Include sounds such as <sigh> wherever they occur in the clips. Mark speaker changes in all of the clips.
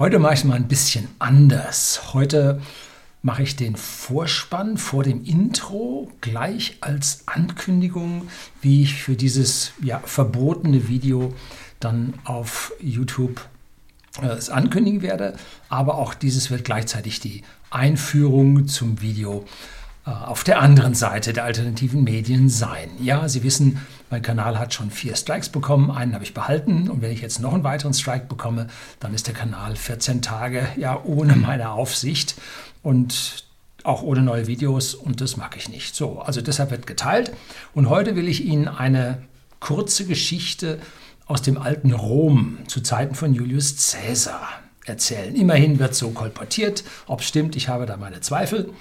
Speaker 1: Heute mache ich mal ein bisschen anders. Heute mache ich den Vorspann vor dem Intro gleich als Ankündigung, wie ich für dieses ja, verbotene Video dann auf YouTube äh, es ankündigen werde. Aber auch dieses wird gleichzeitig die Einführung zum Video äh, auf der anderen Seite der alternativen Medien sein. Ja, Sie wissen, mein Kanal hat schon vier Strikes bekommen, einen habe ich behalten und wenn ich jetzt noch einen weiteren Strike bekomme, dann ist der Kanal 14 Tage ja ohne meine Aufsicht und auch ohne neue Videos und das mag ich nicht. So, also deshalb wird geteilt und heute will ich Ihnen eine kurze Geschichte aus dem alten Rom zu Zeiten von Julius Caesar erzählen. Immerhin wird so kolportiert, ob es stimmt, ich habe da meine Zweifel.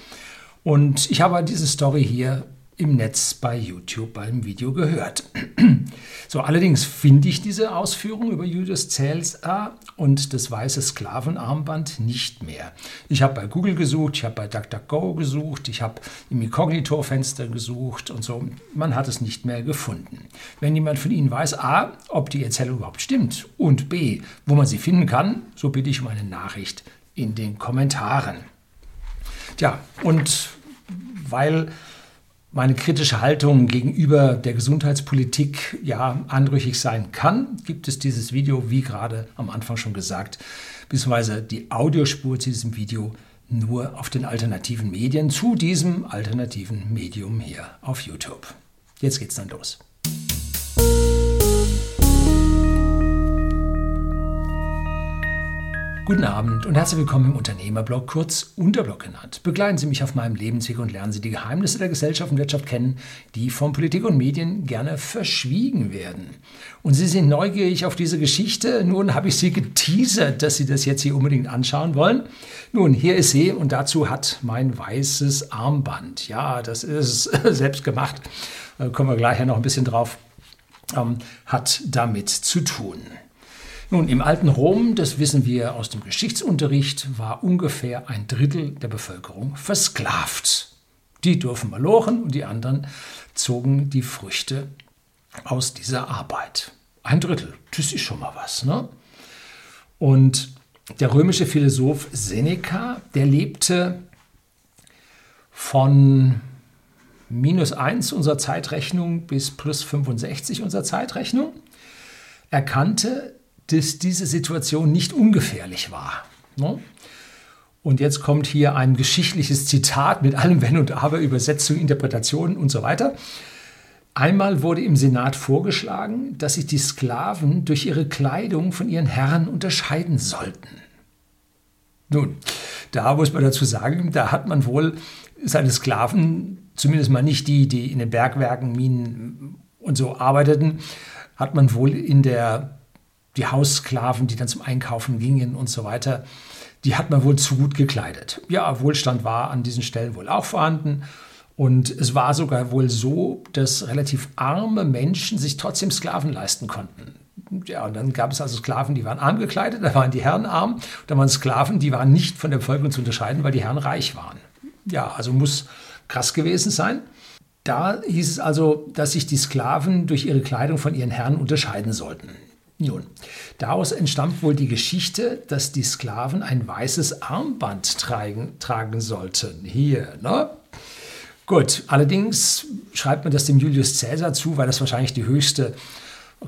Speaker 1: Und ich habe diese Story hier im Netz bei YouTube beim Video gehört. So, allerdings finde ich diese Ausführung über Julius Caesar und das weiße Sklavenarmband nicht mehr. Ich habe bei Google gesucht, ich habe bei DuckDuckGo gesucht, ich habe im Inkognito-Fenster gesucht und so. Man hat es nicht mehr gefunden. Wenn jemand von Ihnen weiß, a, ob die Erzählung überhaupt stimmt und b, wo man sie finden kann, so bitte ich um eine Nachricht in den Kommentaren. Tja, und weil meine kritische Haltung gegenüber der Gesundheitspolitik ja anrüchig sein kann, gibt es dieses Video, wie gerade am Anfang schon gesagt, beziehungsweise die Audiospur zu diesem Video nur auf den alternativen Medien, zu diesem alternativen Medium hier auf YouTube. Jetzt geht's dann los. Guten Abend und herzlich willkommen im Unternehmerblog, kurz Unterblog genannt. Begleiten Sie mich auf meinem Lebensweg und lernen Sie die Geheimnisse der Gesellschaft und Wirtschaft kennen, die von Politik und Medien gerne verschwiegen werden. Und Sie sind neugierig auf diese Geschichte. Nun habe ich Sie geteasert, dass Sie das jetzt hier unbedingt anschauen wollen. Nun, hier ist sie und dazu hat mein weißes Armband. Ja, das ist <laughs> selbst gemacht. Da kommen wir gleich noch ein bisschen drauf. Ähm, hat damit zu tun. Nun, im alten Rom, das wissen wir aus dem Geschichtsunterricht, war ungefähr ein Drittel der Bevölkerung versklavt. Die durften malochen und die anderen zogen die Früchte aus dieser Arbeit. Ein Drittel, das ist schon mal was. Ne? Und der römische Philosoph Seneca, der lebte von minus 1 unserer Zeitrechnung bis plus 65 unserer Zeitrechnung. Er kannte dass diese Situation nicht ungefährlich war. Ne? Und jetzt kommt hier ein geschichtliches Zitat mit allem Wenn und Aber, Übersetzung, Interpretation und so weiter. Einmal wurde im Senat vorgeschlagen, dass sich die Sklaven durch ihre Kleidung von ihren Herren unterscheiden sollten. Nun, da muss man dazu sagen, da hat man wohl seine Sklaven, zumindest mal nicht die, die in den Bergwerken, Minen und so arbeiteten, hat man wohl in der die Haussklaven, die dann zum Einkaufen gingen und so weiter, die hat man wohl zu gut gekleidet. Ja, Wohlstand war an diesen Stellen wohl auch vorhanden. Und es war sogar wohl so, dass relativ arme Menschen sich trotzdem Sklaven leisten konnten. Ja, und dann gab es also Sklaven, die waren arm gekleidet, da waren die Herren arm. Da waren Sklaven, die waren nicht von der Bevölkerung zu unterscheiden, weil die Herren reich waren. Ja, also muss krass gewesen sein. Da hieß es also, dass sich die Sklaven durch ihre Kleidung von ihren Herren unterscheiden sollten. Nun, daraus entstammt wohl die Geschichte, dass die Sklaven ein weißes Armband tragen, tragen sollten. Hier, ne? Gut, allerdings schreibt man das dem Julius Caesar zu, weil das wahrscheinlich die höchste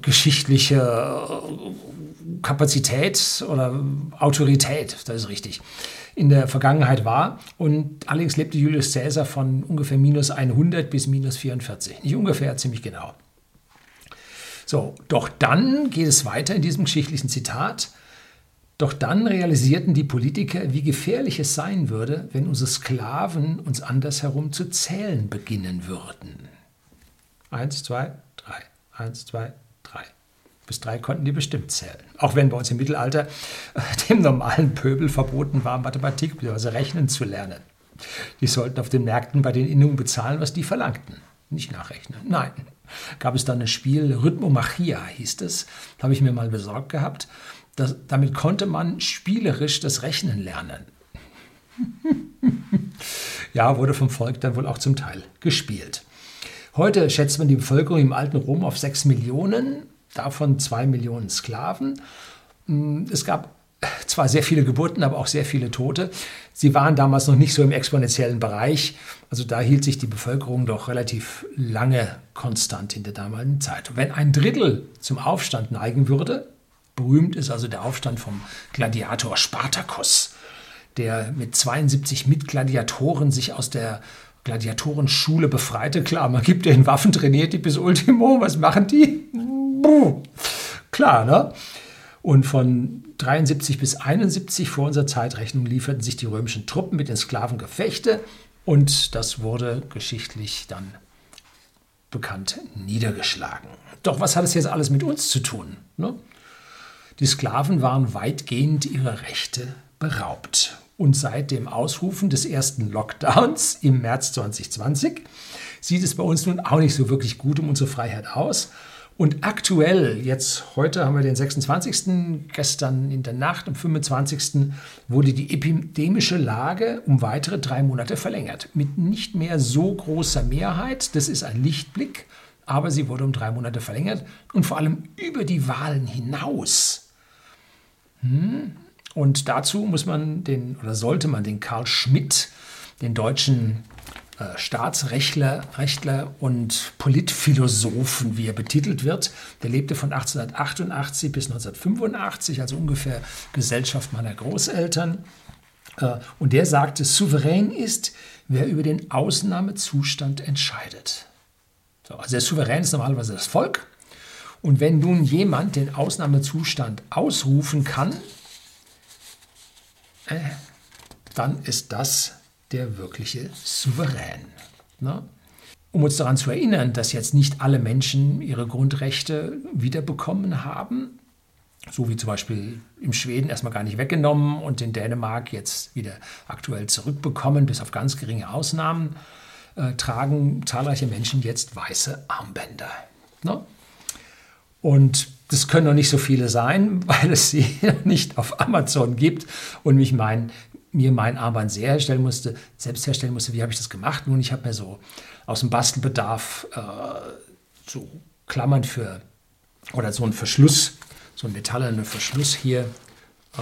Speaker 1: geschichtliche äh, Kapazität oder Autorität, das ist richtig, in der Vergangenheit war. Und allerdings lebte Julius Caesar von ungefähr minus 100 bis minus 44. Nicht ungefähr, ziemlich genau. So, doch dann geht es weiter in diesem geschichtlichen Zitat. Doch dann realisierten die Politiker, wie gefährlich es sein würde, wenn unsere Sklaven uns andersherum zu zählen beginnen würden. Eins, zwei, drei. Eins, zwei, drei. Bis drei konnten die bestimmt zählen. Auch wenn bei uns im Mittelalter äh, dem normalen Pöbel verboten war, Mathematik bzw. Rechnen zu lernen. Die sollten auf den Märkten bei den Innungen bezahlen, was die verlangten. Nicht nachrechnen. Nein gab es dann ein Spiel, Rhythmomachia hieß es, habe ich mir mal besorgt gehabt. Das, damit konnte man spielerisch das Rechnen lernen. <laughs> ja, wurde vom Volk dann wohl auch zum Teil gespielt. Heute schätzt man die Bevölkerung im alten Rom auf 6 Millionen, davon 2 Millionen Sklaven. Hm, es gab zwar sehr viele Geburten, aber auch sehr viele Tote. Sie waren damals noch nicht so im exponentiellen Bereich. Also da hielt sich die Bevölkerung doch relativ lange konstant in der damaligen Zeit. wenn ein Drittel zum Aufstand neigen würde, berühmt ist also der Aufstand vom Gladiator Spartacus, der mit 72 Mitgladiatoren sich aus der Gladiatorenschule befreite. Klar, man gibt den Waffen, trainiert die bis Ultimo. Was machen die? Klar, ne? Und von 73 bis 71 vor unserer Zeitrechnung lieferten sich die römischen Truppen mit den Sklaven Gefechte und das wurde geschichtlich dann bekannt niedergeschlagen. Doch was hat es jetzt alles mit uns zu tun? Ne? Die Sklaven waren weitgehend ihrer Rechte beraubt. Und seit dem Ausrufen des ersten Lockdowns im März 2020 sieht es bei uns nun auch nicht so wirklich gut um unsere Freiheit aus. Und aktuell, jetzt heute haben wir den 26., gestern in der Nacht am 25. wurde die epidemische Lage um weitere drei Monate verlängert. Mit nicht mehr so großer Mehrheit, das ist ein Lichtblick, aber sie wurde um drei Monate verlängert und vor allem über die Wahlen hinaus. Hm? Und dazu muss man den oder sollte man den Karl Schmidt, den deutschen Staatsrechtler Rechtler und Politphilosophen, wie er betitelt wird. Der lebte von 1888 bis 1985, also ungefähr Gesellschaft meiner Großeltern. Äh, und der sagte, souverän ist, wer über den Ausnahmezustand entscheidet. So, also der Souverän ist normalerweise das Volk. Und wenn nun jemand den Ausnahmezustand ausrufen kann, äh, dann ist das der wirkliche Souverän. Ne? Um uns daran zu erinnern, dass jetzt nicht alle Menschen ihre Grundrechte wiederbekommen haben, so wie zum Beispiel im Schweden erstmal gar nicht weggenommen und in Dänemark jetzt wieder aktuell zurückbekommen, bis auf ganz geringe Ausnahmen, äh, tragen zahlreiche Menschen jetzt weiße Armbänder. Ne? Und das können noch nicht so viele sein, <laughs> weil es sie <laughs> nicht auf Amazon gibt und mich mein mir mein Armband sehr herstellen musste, selbst herstellen musste. Wie habe ich das gemacht? Nun, ich habe mir so aus dem Bastelbedarf äh, so Klammern für oder so einen Verschluss, so einen metallenen Verschluss hier äh,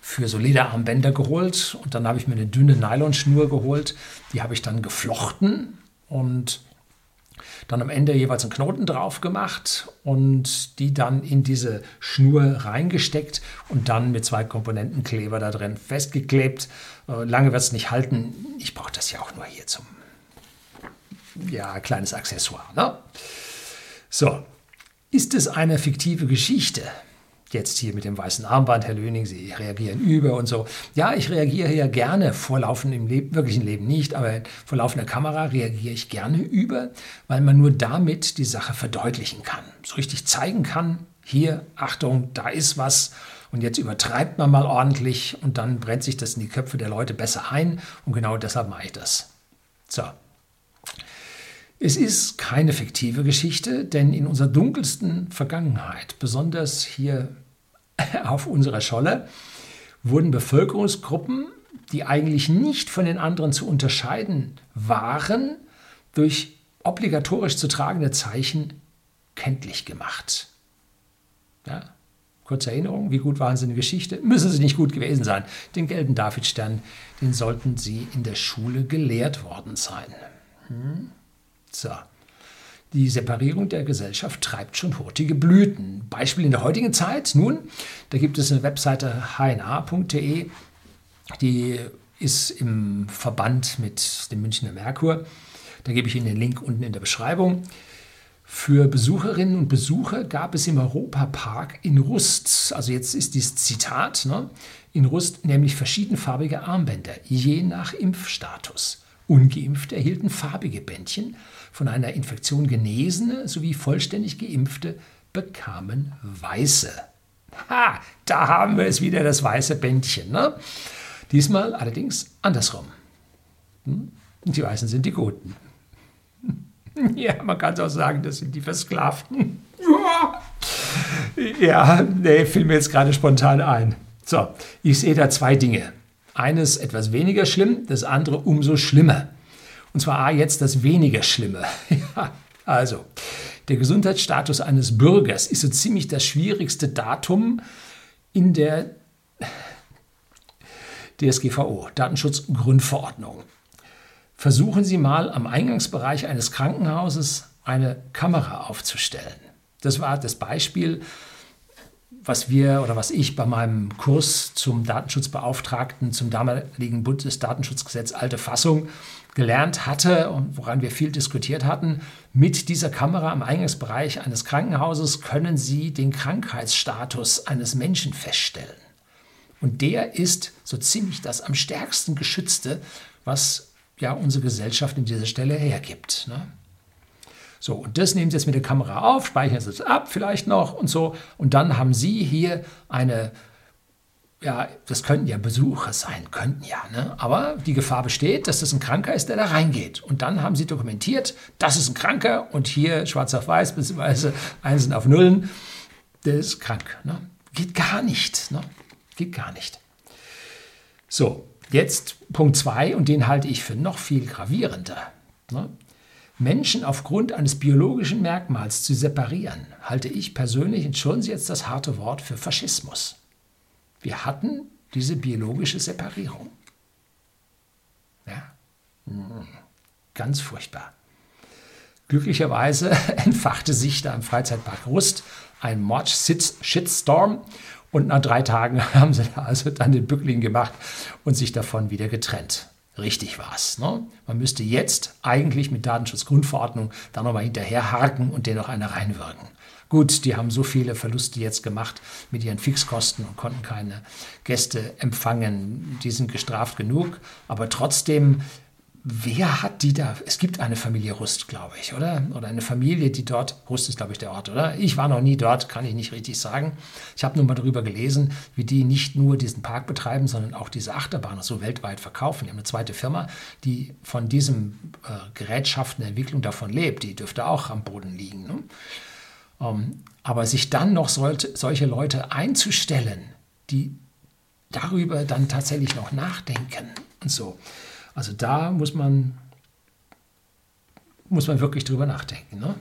Speaker 1: für so Lederarmbänder geholt und dann habe ich mir eine dünne Nylonschnur geholt, die habe ich dann geflochten und dann am Ende jeweils einen Knoten drauf gemacht und die dann in diese Schnur reingesteckt und dann mit zwei Komponentenkleber da drin festgeklebt. Äh, lange wird es nicht halten. Ich brauche das ja auch nur hier zum ja, kleines Accessoire. Ne? So, ist es eine fiktive Geschichte? Jetzt hier mit dem weißen Armband, Herr Löning, Sie reagieren über und so. Ja, ich reagiere ja gerne vor laufendem Leben, wirklichen Leben nicht, aber vor laufender Kamera reagiere ich gerne über, weil man nur damit die Sache verdeutlichen kann, so richtig zeigen kann, hier, Achtung, da ist was und jetzt übertreibt man mal ordentlich und dann brennt sich das in die Köpfe der Leute besser ein und genau deshalb mache ich das. So. Es ist keine fiktive Geschichte, denn in unserer dunkelsten Vergangenheit, besonders hier <laughs> auf unserer Scholle, wurden Bevölkerungsgruppen, die eigentlich nicht von den anderen zu unterscheiden waren, durch obligatorisch zu tragende Zeichen kenntlich gemacht. Ja, kurze Erinnerung, wie gut waren sie in der Geschichte? Müssen sie nicht gut gewesen sein. Den gelben Davidstern, den sollten sie in der Schule gelehrt worden sein. Hm? So. Die Separierung der Gesellschaft treibt schon hurtige Blüten. Beispiel in der heutigen Zeit, nun, da gibt es eine Webseite hna.de, die ist im Verband mit dem Münchner Merkur. Da gebe ich Ihnen den Link unten in der Beschreibung. Für Besucherinnen und Besucher gab es im Europapark in Rust, also jetzt ist dieses Zitat, ne, in Rust nämlich verschiedenfarbige Armbänder, je nach Impfstatus. Ungeimpfte erhielten farbige Bändchen, von einer Infektion Genesene sowie vollständig Geimpfte bekamen weiße. Ha, da haben wir es wieder, das weiße Bändchen. Ne? Diesmal allerdings andersrum. Hm? Die Weißen sind die Guten. <laughs> Ja, man kann es auch sagen, das sind die Versklavten. <laughs> Ja, nee, fiel mir jetzt gerade spontan ein. So, ich sehe da zwei Dinge. Eines etwas weniger schlimm, das andere umso schlimmer. Und zwar A, jetzt das weniger Schlimme. <laughs> also, der Gesundheitsstatus eines Bürgers ist so ziemlich das schwierigste Datum in der DSGVO, Datenschutzgrundverordnung. Versuchen Sie mal am Eingangsbereich eines Krankenhauses eine Kamera aufzustellen. Das war das Beispiel, was wir oder was ich bei meinem Kurs zum Datenschutzbeauftragten, zum damaligen Bundesdatenschutzgesetz alte Fassung gelernt hatte und woran wir viel diskutiert hatten. Mit dieser Kamera im Eingangsbereich eines Krankenhauses können Sie den Krankheitsstatus eines Menschen feststellen. Und der ist so ziemlich das am stärksten geschützte, was ja unsere Gesellschaft in dieser Stelle hergibt. Ne? So, und das nehmen Sie jetzt mit der Kamera auf, speichern Sie es ab vielleicht noch und so. Und dann haben Sie hier eine, ja, das könnten ja Besucher sein, könnten ja, ne? aber die Gefahr besteht, dass das ein Kranker ist, der da reingeht. Und dann haben Sie dokumentiert, das ist ein Kranker und hier schwarz auf weiß, beziehungsweise Einsen auf Nullen, der ist krank. Ne? Geht gar nicht. Ne? Geht gar nicht. So, jetzt Punkt 2 und den halte ich für noch viel gravierender. Ne? Menschen aufgrund eines biologischen Merkmals zu separieren, halte ich persönlich, entschuldigen Sie jetzt das harte Wort, für Faschismus. Wir hatten diese biologische Separierung. Ja, hm, ganz furchtbar. Glücklicherweise <laughs> entfachte sich da im Freizeitpark Rust ein Mord-Shitstorm und nach drei Tagen <laughs> haben sie also dann den Bückling gemacht und sich davon wieder getrennt richtig war es. Ne? Man müsste jetzt eigentlich mit Datenschutzgrundverordnung da nochmal hinterherhaken und den noch eine reinwirken. Gut, die haben so viele Verluste jetzt gemacht mit ihren Fixkosten und konnten keine Gäste empfangen. Die sind gestraft genug. Aber trotzdem Wer hat die da? Es gibt eine Familie Rust, glaube ich, oder? Oder eine Familie, die dort, Rust ist, glaube ich, der Ort, oder? Ich war noch nie dort, kann ich nicht richtig sagen. Ich habe nur mal darüber gelesen, wie die nicht nur diesen Park betreiben, sondern auch diese Achterbahn so weltweit verkaufen. Die haben eine zweite Firma, die von diesem äh, Gerätschaften der Entwicklung davon lebt. Die dürfte auch am Boden liegen. Ne? Um, aber sich dann noch sollte, solche Leute einzustellen, die darüber dann tatsächlich noch nachdenken und so also da muss man, muss man wirklich drüber nachdenken. Ne?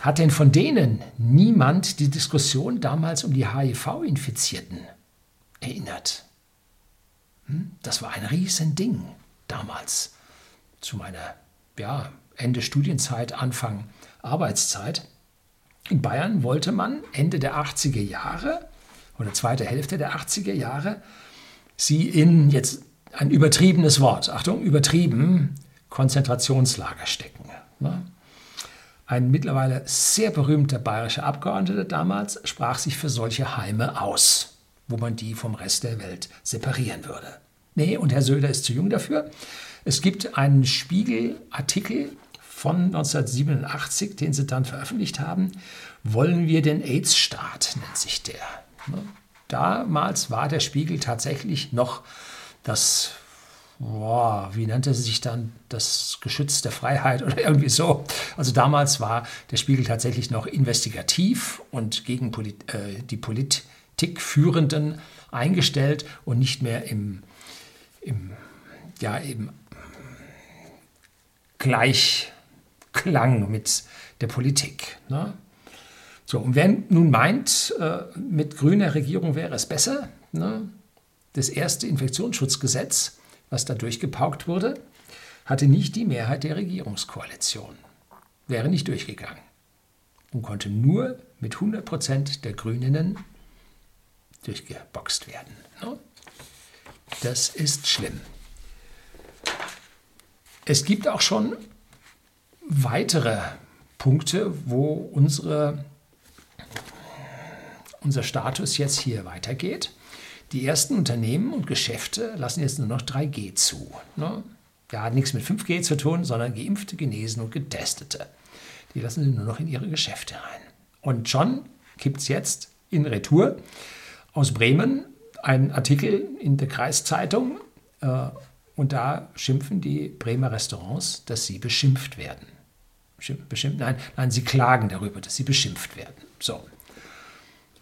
Speaker 1: Hat denn von denen niemand die Diskussion damals um die HIV-Infizierten erinnert? Hm? Das war ein Riesending damals, zu meiner ja, Ende Studienzeit, Anfang Arbeitszeit. In Bayern wollte man Ende der 80er Jahre oder zweite Hälfte der 80er Jahre sie in, jetzt ein übertriebenes Wort, Achtung, übertrieben, Konzentrationslager stecken. Ne? Ein mittlerweile sehr berühmter bayerischer Abgeordneter damals sprach sich für solche Heime aus, wo man die vom Rest der Welt separieren würde. Nee, und Herr Söder ist zu jung dafür. Es gibt einen Spiegel-Artikel von 1987, den sie dann veröffentlicht haben. Wollen wir den AIDS-Staat, nennt sich der. Ne? Damals war der Spiegel tatsächlich noch das, boah, wie nannte sie sich dann, das Geschütz der Freiheit <laughs> oder irgendwie so. Also damals war der Spiegel tatsächlich noch investigativ und gegen Polit äh, die Politikführenden eingestellt und nicht mehr im, im ja, eben Gleichklang mit der Politik. Ne? So, und wer nun meint, äh, mit grüner Regierung wäre es besser, ne? Das erste Infektionsschutzgesetz, was da durchgepaukt wurde, hatte nicht die Mehrheit der Regierungskoalition, wäre nicht durchgegangen und konnte nur mit 100 Prozent der Grünen durchgeboxt werden. Ne? Das ist schlimm. Es gibt auch schon weitere Punkte, wo unsere, unser Status jetzt hier weitergeht. Die ersten Unternehmen und Geschäfte lassen jetzt nur noch 3G zu. Ne? Ja, hat nichts mit 5G zu tun, sondern Geimpfte, Genesen und Getestete. Die lassen sie nur noch in ihre Geschäfte rein. Und schon gibt es jetzt in Retour aus Bremen einen Artikel in der Kreiszeitung äh, und da schimpfen die Bremer Restaurants, dass sie beschimpft werden. Beschimpft, nein, nein, sie klagen darüber, dass sie beschimpft werden. So.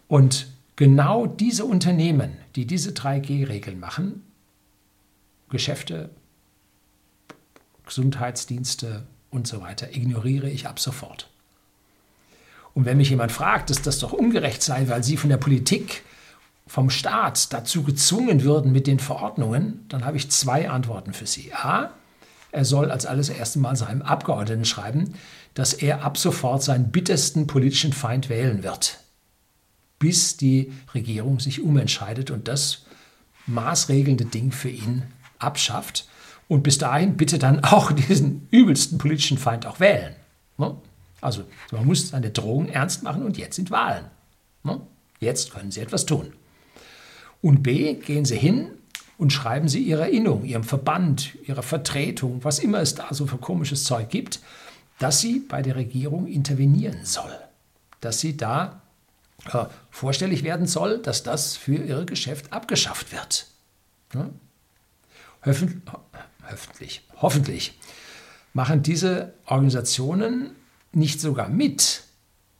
Speaker 1: Und genau diese Unternehmen, die diese 3G-Regeln machen, Geschäfte, Gesundheitsdienste und so weiter, ignoriere ich ab sofort. Und wenn mich jemand fragt, dass das doch ungerecht sei, weil sie von der Politik vom Staat dazu gezwungen würden mit den Verordnungen, dann habe ich zwei Antworten für Sie. A, er soll als alles erste Mal seinem Abgeordneten schreiben, dass er ab sofort seinen bittersten politischen Feind wählen wird, bis die Regierung sich umentscheidet und das maßregelnde Ding für ihn abschafft. Und bis dahin bitte dann <laughs> auch diesen übelsten politischen Feind auch wählen. Ne? Also man muss seine Drohung ernst machen und jetzt sind Wahlen. Ne? Jetzt können Sie etwas tun. Und B, gehen Sie hin und schreiben Sie Ihrer Innung, Ihrem Verband, Ihrer Vertretung, was immer es da so für komisches Zeug gibt, dass sie bei der Regierung intervenieren soll. Dass sie da äh, vorstellig werden soll, dass das für ihr Geschäft abgeschafft wird. Ja? Hoffentlich, hoffentlich machen diese Organisationen nicht sogar mit,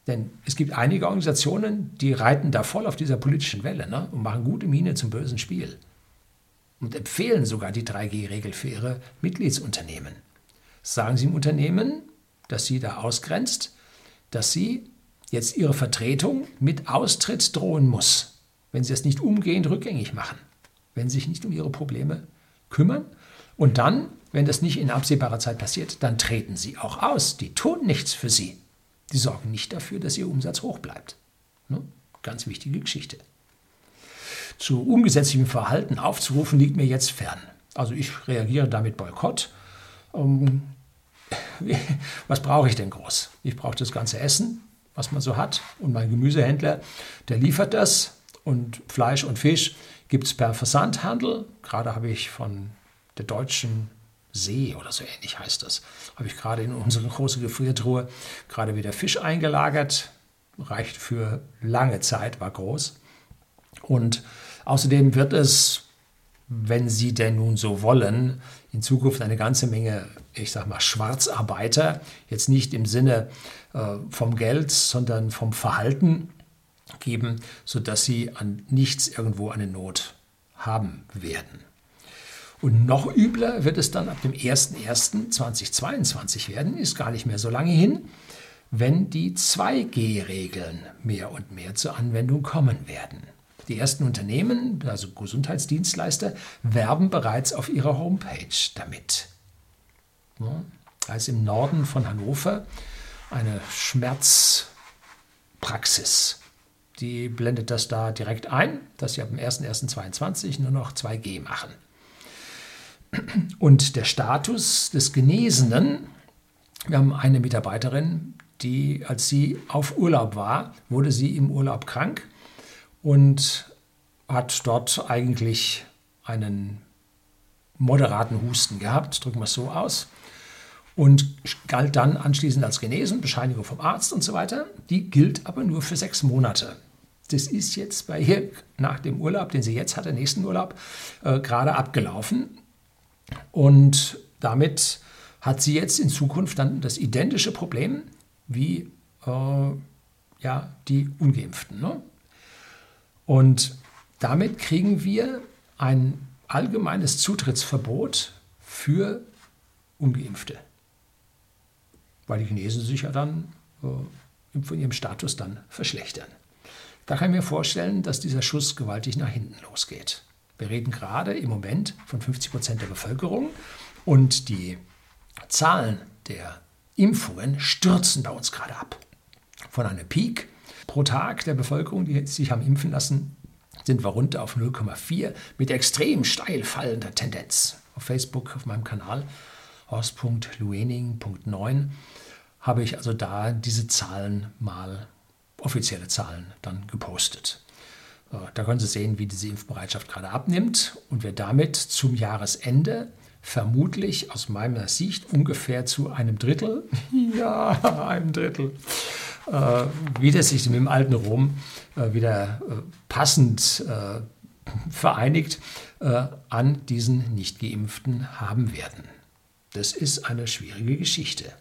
Speaker 1: denn es gibt einige Organisationen, die reiten da voll auf dieser politischen Welle ne, und machen gute Miene zum bösen Spiel. Und empfehlen sogar die 3G-Regel für ihre Mitgliedsunternehmen. Sagen Sie im Unternehmen, das Sie da ausgrenzt, dass Sie jetzt Ihre Vertretung mit Austritt drohen muss, wenn Sie es nicht umgehend rückgängig machen, wenn Sie sich nicht um Ihre Probleme kümmern. Und dann, wenn das nicht in absehbarer Zeit passiert, dann treten Sie auch aus. Die tun nichts für Sie. Die sorgen nicht dafür, dass ihr Umsatz hoch bleibt. Ne? Ganz wichtige Geschichte. Zu ungesetzlichem Verhalten aufzurufen, liegt mir jetzt fern. Also ich reagiere damit Boykott. Ähm, <laughs> was brauche ich denn groß? Ich brauche das ganze Essen, was man so hat. Und mein Gemüsehändler, der liefert das. Und Fleisch und Fisch gibt es per Versandhandel. Gerade habe ich von der deutschen See oder so ähnlich heißt das. Habe ich gerade in unsere große Gefriertruhe gerade wieder Fisch eingelagert. Reicht für lange Zeit, war groß. Und außerdem wird es, wenn Sie denn nun so wollen, in Zukunft eine ganze Menge, ich sag mal, Schwarzarbeiter, jetzt nicht im Sinne äh, vom Geld, sondern vom Verhalten geben, sodass sie an nichts irgendwo eine Not haben werden. Und noch übler wird es dann ab dem 01.01.2022 werden, ist gar nicht mehr so lange hin, wenn die 2G-Regeln mehr und mehr zur Anwendung kommen werden. Die ersten Unternehmen, also Gesundheitsdienstleister, werben bereits auf ihrer Homepage damit. Da ist im Norden von Hannover eine Schmerzpraxis. Die blendet das da direkt ein, dass sie ab dem 01.01.2022 nur noch 2G machen. Und der Status des Genesenen, wir haben eine Mitarbeiterin, die, als sie auf Urlaub war, wurde sie im Urlaub krank und hat dort eigentlich einen moderaten Husten gehabt, drücken wir es so aus, und galt dann anschließend als genesen, Bescheinigung vom Arzt und so weiter. Die gilt aber nur für sechs Monate. Das ist jetzt bei ihr nach dem Urlaub, den sie jetzt hat, der nächsten Urlaub, äh, gerade abgelaufen. Und damit hat sie jetzt in Zukunft dann das identische Problem wie äh, ja, die Ungeimpften. Ne? Und damit kriegen wir ein allgemeines Zutrittsverbot für Ungeimpfte. Weil die Chinesen sich ja dann äh, von ihrem Status dann verschlechtern. Da kann ich mir vorstellen, dass dieser Schuss gewaltig nach hinten losgeht. Wir reden gerade im Moment von 50 Prozent der Bevölkerung und die Zahlen der Impfungen stürzen bei uns gerade ab. Von einem Peak pro Tag der Bevölkerung, die sich haben impfen lassen, sind wir runter auf 0,4 mit extrem steil fallender Tendenz. Auf Facebook, auf meinem Kanal horst.luening.9 habe ich also da diese Zahlen mal, offizielle Zahlen, dann gepostet. Äh, da können Sie sehen, wie diese Impfbereitschaft gerade abnimmt und wir damit zum Jahresende vermutlich aus meiner Sicht ungefähr zu einem Drittel, <laughs> ja, einem Drittel, äh, wie das sich mit dem alten Rom äh, wieder äh, passend äh, vereinigt, äh, an diesen Nicht-Geimpften haben werden. Das ist eine schwierige Geschichte.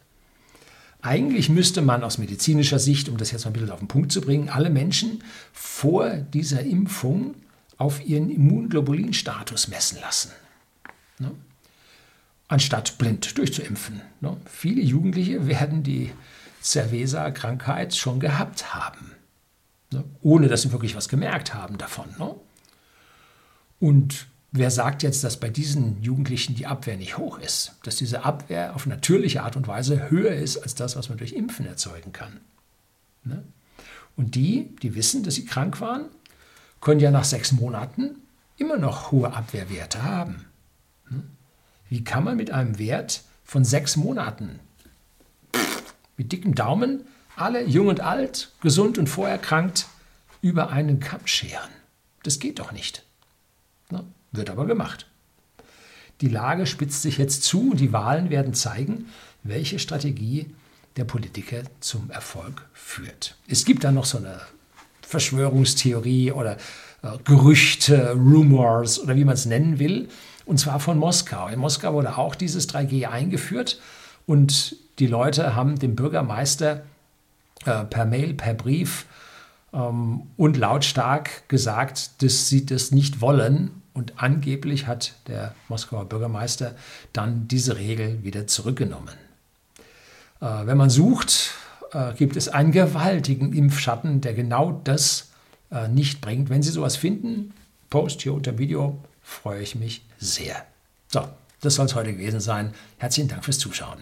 Speaker 1: Eigentlich müsste man aus medizinischer Sicht, um das jetzt mal ein bisschen auf den Punkt zu bringen, alle Menschen vor dieser Impfung auf ihren Immunglobulinstatus messen lassen. Ne? Anstatt blind durchzuimpfen. Ne? Viele Jugendliche werden die Cerveza-Krankheit schon gehabt haben. ne? ohne dass sie wirklich was gemerkt haben davon. Ne? Und wer sagt jetzt, dass bei diesen Jugendlichen die Abwehr nicht hoch ist? Dass diese Abwehr auf natürliche Art und Weise höher ist als das, was man durch Impfen erzeugen kann? Ne? Und die, die wissen, dass sie krank waren, können ja nach sechs Monaten immer noch hohe Abwehrwerte haben. Ne? Wie kann man mit einem Wert von sechs Monaten mit dickem Daumen alle, jung und alt, gesund und vorerkrankt, über einen Kamm scheren? Das geht doch nicht. Wird aber gemacht. Die Lage spitzt sich jetzt zu und die Wahlen werden zeigen, welche Strategie der Politiker zum Erfolg führt. Es gibt da noch so eine Verschwörungstheorie oder äh, Gerüchte, Rumors oder wie man es nennen will, und zwar von Moskau. In Moskau wurde auch dieses 3G eingeführt und die Leute haben dem Bürgermeister äh, per Mail, per Brief ähm, und lautstark gesagt, dass sie das nicht wollen. Und angeblich hat der Moskauer Bürgermeister dann diese Regel wieder zurückgenommen. Äh, wenn man sucht, äh, gibt es einen gewaltigen Impfschatten, der genau das äh, nicht bringt. Wenn Sie sowas finden, post hier unter Video, freue ich mich sehr. So, das soll es heute gewesen sein. Herzlichen Dank fürs Zuschauen.